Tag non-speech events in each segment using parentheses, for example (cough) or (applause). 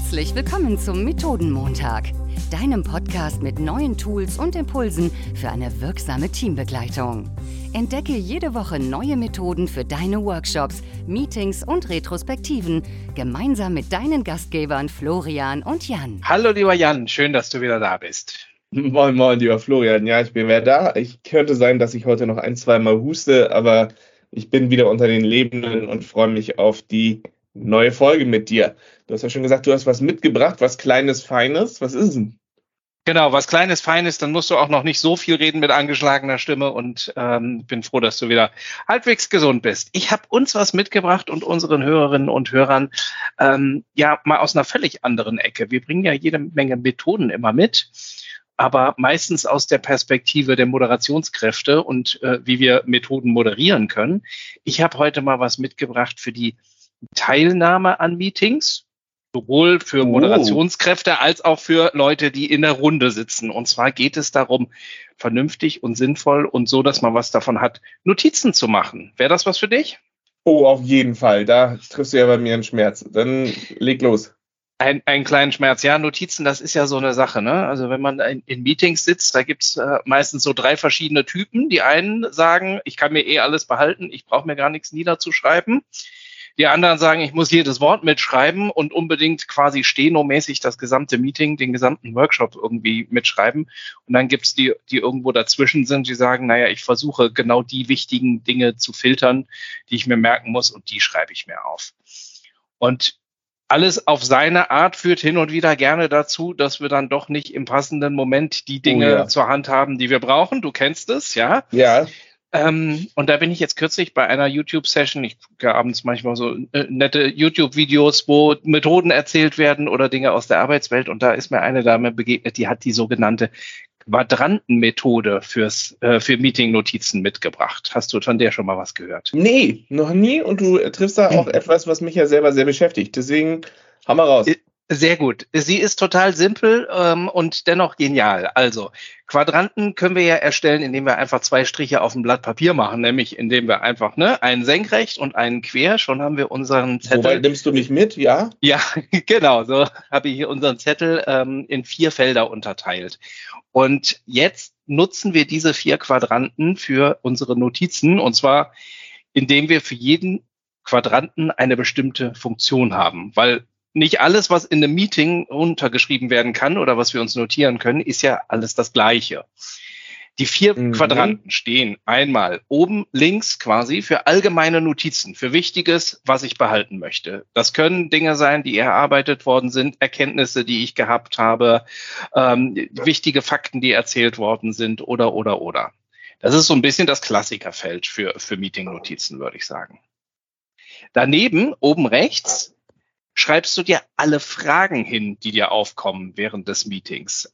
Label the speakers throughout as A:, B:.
A: Herzlich willkommen zum Methodenmontag, deinem Podcast mit neuen Tools und Impulsen für eine wirksame Teambegleitung. Entdecke jede Woche neue Methoden für deine Workshops, Meetings und Retrospektiven gemeinsam mit deinen Gastgebern Florian und Jan.
B: Hallo lieber Jan, schön, dass du wieder da bist.
C: Moin, moin, lieber Florian. Ja, ich bin wieder da. Ich könnte sein, dass ich heute noch ein, zwei Mal huste, aber ich bin wieder unter den Lebenden und freue mich auf die neue Folge mit dir. Du hast ja schon gesagt, du hast was mitgebracht, was Kleines, Feines. Was ist denn?
B: Genau, was Kleines, Feines, dann musst du auch noch nicht so viel reden mit angeschlagener Stimme und ähm, bin froh, dass du wieder halbwegs gesund bist. Ich habe uns was mitgebracht und unseren Hörerinnen und Hörern ähm, ja mal aus einer völlig anderen Ecke. Wir bringen ja jede Menge Methoden immer mit aber meistens aus der Perspektive der Moderationskräfte und äh, wie wir Methoden moderieren können. Ich habe heute mal was mitgebracht für die Teilnahme an Meetings, sowohl für oh. Moderationskräfte als auch für Leute, die in der Runde sitzen. Und zwar geht es darum, vernünftig und sinnvoll und so, dass man was davon hat, Notizen zu machen. Wäre das was für dich?
C: Oh, auf jeden Fall. Da triffst du ja bei mir einen Schmerz. Dann leg los.
B: Ein, einen kleinen Schmerz. Ja, Notizen, das ist ja so eine Sache. Ne? Also wenn man in, in Meetings sitzt, da gibt's äh, meistens so drei verschiedene Typen. Die einen sagen, ich kann mir eh alles behalten, ich brauche mir gar nichts niederzuschreiben. Die anderen sagen, ich muss jedes Wort mitschreiben und unbedingt quasi stenomäßig das gesamte Meeting, den gesamten Workshop irgendwie mitschreiben. Und dann gibt's die, die irgendwo dazwischen sind, die sagen, naja, ich versuche genau die wichtigen Dinge zu filtern, die ich mir merken muss und die schreibe ich mir auf. Und alles auf seine Art führt hin und wieder gerne dazu, dass wir dann doch nicht im passenden Moment die Dinge oh ja. zur Hand haben, die wir brauchen. Du kennst es, ja?
C: Ja.
B: Ähm, und da bin ich jetzt kürzlich bei einer YouTube-Session, ich gucke abends manchmal so äh, nette YouTube-Videos, wo Methoden erzählt werden oder Dinge aus der Arbeitswelt. Und da ist mir eine Dame begegnet, die hat die sogenannte Quadrantenmethode fürs äh, für Meeting-Notizen mitgebracht. Hast du von der schon mal was gehört?
C: Nee, noch nie. Und du triffst da auch hm. etwas, was mich ja selber sehr beschäftigt. Deswegen hammer raus.
B: Sehr gut. Sie ist total simpel ähm, und dennoch genial. Also Quadranten können wir ja erstellen, indem wir einfach zwei Striche auf dem Blatt Papier machen, nämlich indem wir einfach ne einen senkrecht und einen quer. Schon haben wir unseren Zettel.
C: Wobei nimmst du mich mit, ja?
B: Ja, (laughs) genau. So habe ich hier unseren Zettel ähm, in vier Felder unterteilt. Und jetzt nutzen wir diese vier Quadranten für unsere Notizen und zwar indem wir für jeden Quadranten eine bestimmte Funktion haben, weil nicht alles, was in einem Meeting untergeschrieben werden kann oder was wir uns notieren können, ist ja alles das Gleiche. Die vier mhm. Quadranten stehen einmal oben links quasi für allgemeine Notizen, für Wichtiges, was ich behalten möchte. Das können Dinge sein, die erarbeitet worden sind, Erkenntnisse, die ich gehabt habe, ähm, wichtige Fakten, die erzählt worden sind oder, oder, oder. Das ist so ein bisschen das Klassikerfeld für, für Meeting-Notizen, würde ich sagen. Daneben, oben rechts, schreibst du dir alle Fragen hin, die dir aufkommen während des Meetings.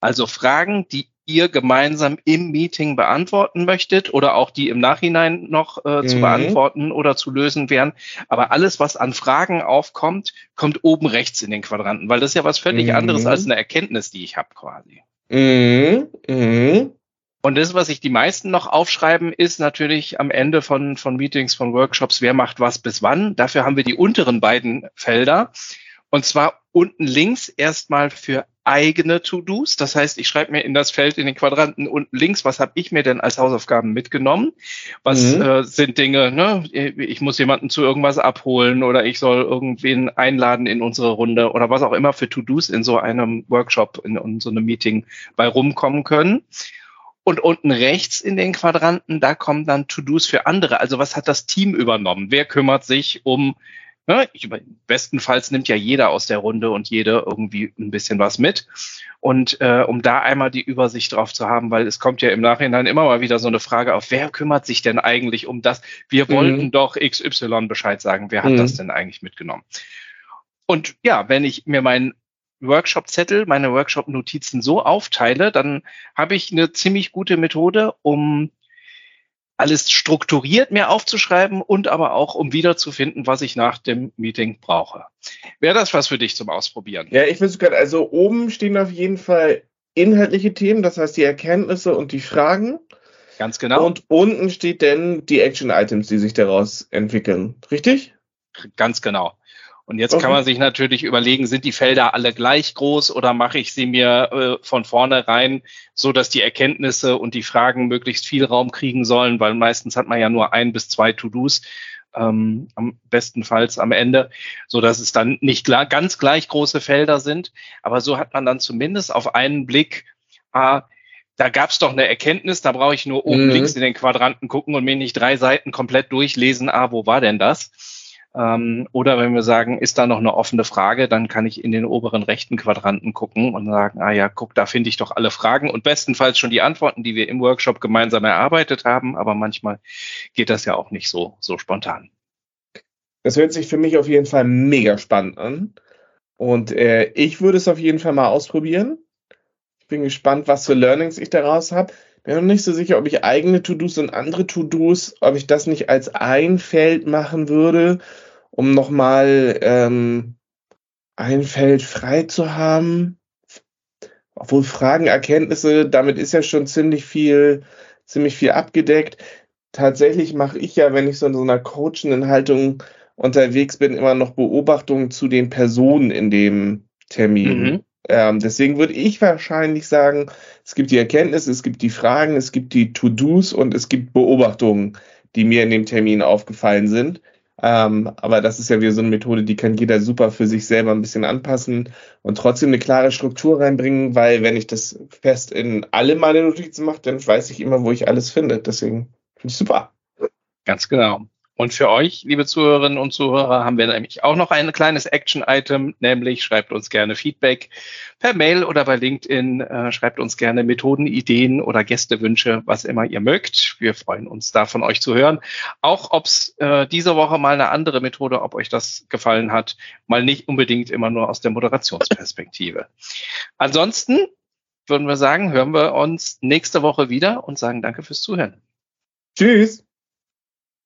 B: Also Fragen, die ihr gemeinsam im Meeting beantworten möchtet oder auch die im Nachhinein noch äh, mhm. zu beantworten oder zu lösen wären. Aber alles, was an Fragen aufkommt, kommt oben rechts in den Quadranten, weil das ist ja was völlig mhm. anderes als eine Erkenntnis, die ich habe quasi. Mhm. Und das, was sich die meisten noch aufschreiben, ist natürlich am Ende von, von Meetings, von Workshops, wer macht was bis wann. Dafür haben wir die unteren beiden Felder. Und zwar unten links erstmal für eigene To-Dos. Das heißt, ich schreibe mir in das Feld in den Quadranten unten links, was habe ich mir denn als Hausaufgaben mitgenommen? Was mhm. äh, sind Dinge, ne? Ich muss jemanden zu irgendwas abholen oder ich soll irgendwen einladen in unsere Runde oder was auch immer für To-Dos in so einem Workshop, in, in so einem Meeting bei rumkommen können. Und unten rechts in den Quadranten, da kommen dann To-Dos für andere. Also was hat das Team übernommen? Wer kümmert sich um, ne, ich, bestenfalls nimmt ja jeder aus der Runde und jede irgendwie ein bisschen was mit. Und äh, um da einmal die Übersicht drauf zu haben, weil es kommt ja im Nachhinein immer mal wieder so eine Frage auf, wer kümmert sich denn eigentlich um das? Wir wollten mhm. doch XY Bescheid sagen, wer hat mhm. das denn eigentlich mitgenommen? Und ja, wenn ich mir meinen Workshop-Zettel, meine Workshop-Notizen so aufteile, dann habe ich eine ziemlich gute Methode, um alles strukturiert mir aufzuschreiben und aber auch, um wiederzufinden, was ich nach dem Meeting brauche. Wäre das was für dich zum Ausprobieren?
C: Ja, ich würde gerade, also oben stehen auf jeden Fall inhaltliche Themen, das heißt die Erkenntnisse und die Fragen.
B: Ganz genau.
C: Und unten steht dann die Action-Items, die sich daraus entwickeln. Richtig?
B: Ganz genau. Und jetzt okay. kann man sich natürlich überlegen, sind die Felder alle gleich groß oder mache ich sie mir äh, von vornherein, so dass die Erkenntnisse und die Fragen möglichst viel Raum kriegen sollen, weil meistens hat man ja nur ein bis zwei To-Dos, ähm, am bestenfalls am Ende, so dass es dann nicht ganz gleich große Felder sind. Aber so hat man dann zumindest auf einen Blick, ah, da gab es doch eine Erkenntnis, da brauche ich nur oben mhm. links in den Quadranten gucken und mir nicht drei Seiten komplett durchlesen, ah, wo war denn das? Ähm, oder wenn wir sagen, ist da noch eine offene Frage, dann kann ich in den oberen rechten Quadranten gucken und sagen, ah ja, guck, da finde ich doch alle Fragen und bestenfalls schon die Antworten, die wir im Workshop gemeinsam erarbeitet haben. Aber manchmal geht das ja auch nicht so, so spontan.
C: Das hört sich für mich auf jeden Fall mega spannend an. Und äh, ich würde es auf jeden Fall mal ausprobieren. Ich bin gespannt, was für Learnings ich daraus habe bin noch nicht so sicher, ob ich eigene To-Dos und andere To-Dos, ob ich das nicht als ein Feld machen würde um nochmal ähm, ein Feld frei zu haben. Obwohl Fragen, Erkenntnisse, damit ist ja schon ziemlich viel, ziemlich viel abgedeckt. Tatsächlich mache ich ja, wenn ich so in so einer coachenden Haltung unterwegs bin, immer noch Beobachtungen zu den Personen in dem Termin. Mhm. Ähm, deswegen würde ich wahrscheinlich sagen, es gibt die Erkenntnisse, es gibt die Fragen, es gibt die To-Dos und es gibt Beobachtungen, die mir in dem Termin aufgefallen sind. Ähm, aber das ist ja wieder so eine Methode, die kann jeder super für sich selber ein bisschen anpassen und trotzdem eine klare Struktur reinbringen, weil wenn ich das fest in alle meine Notizen mache, dann weiß ich immer, wo ich alles finde. Deswegen finde ich super.
B: Ganz genau. Und für euch, liebe Zuhörerinnen und Zuhörer, haben wir nämlich auch noch ein kleines Action-Item, nämlich schreibt uns gerne Feedback per Mail oder bei LinkedIn. Äh, schreibt uns gerne Methoden, Ideen oder Gästewünsche, was immer ihr mögt. Wir freuen uns da von euch zu hören. Auch ob es äh, diese Woche mal eine andere Methode, ob euch das gefallen hat, mal nicht unbedingt immer nur aus der Moderationsperspektive. Ansonsten würden wir sagen, hören wir uns nächste Woche wieder und sagen danke fürs Zuhören.
C: Tschüss.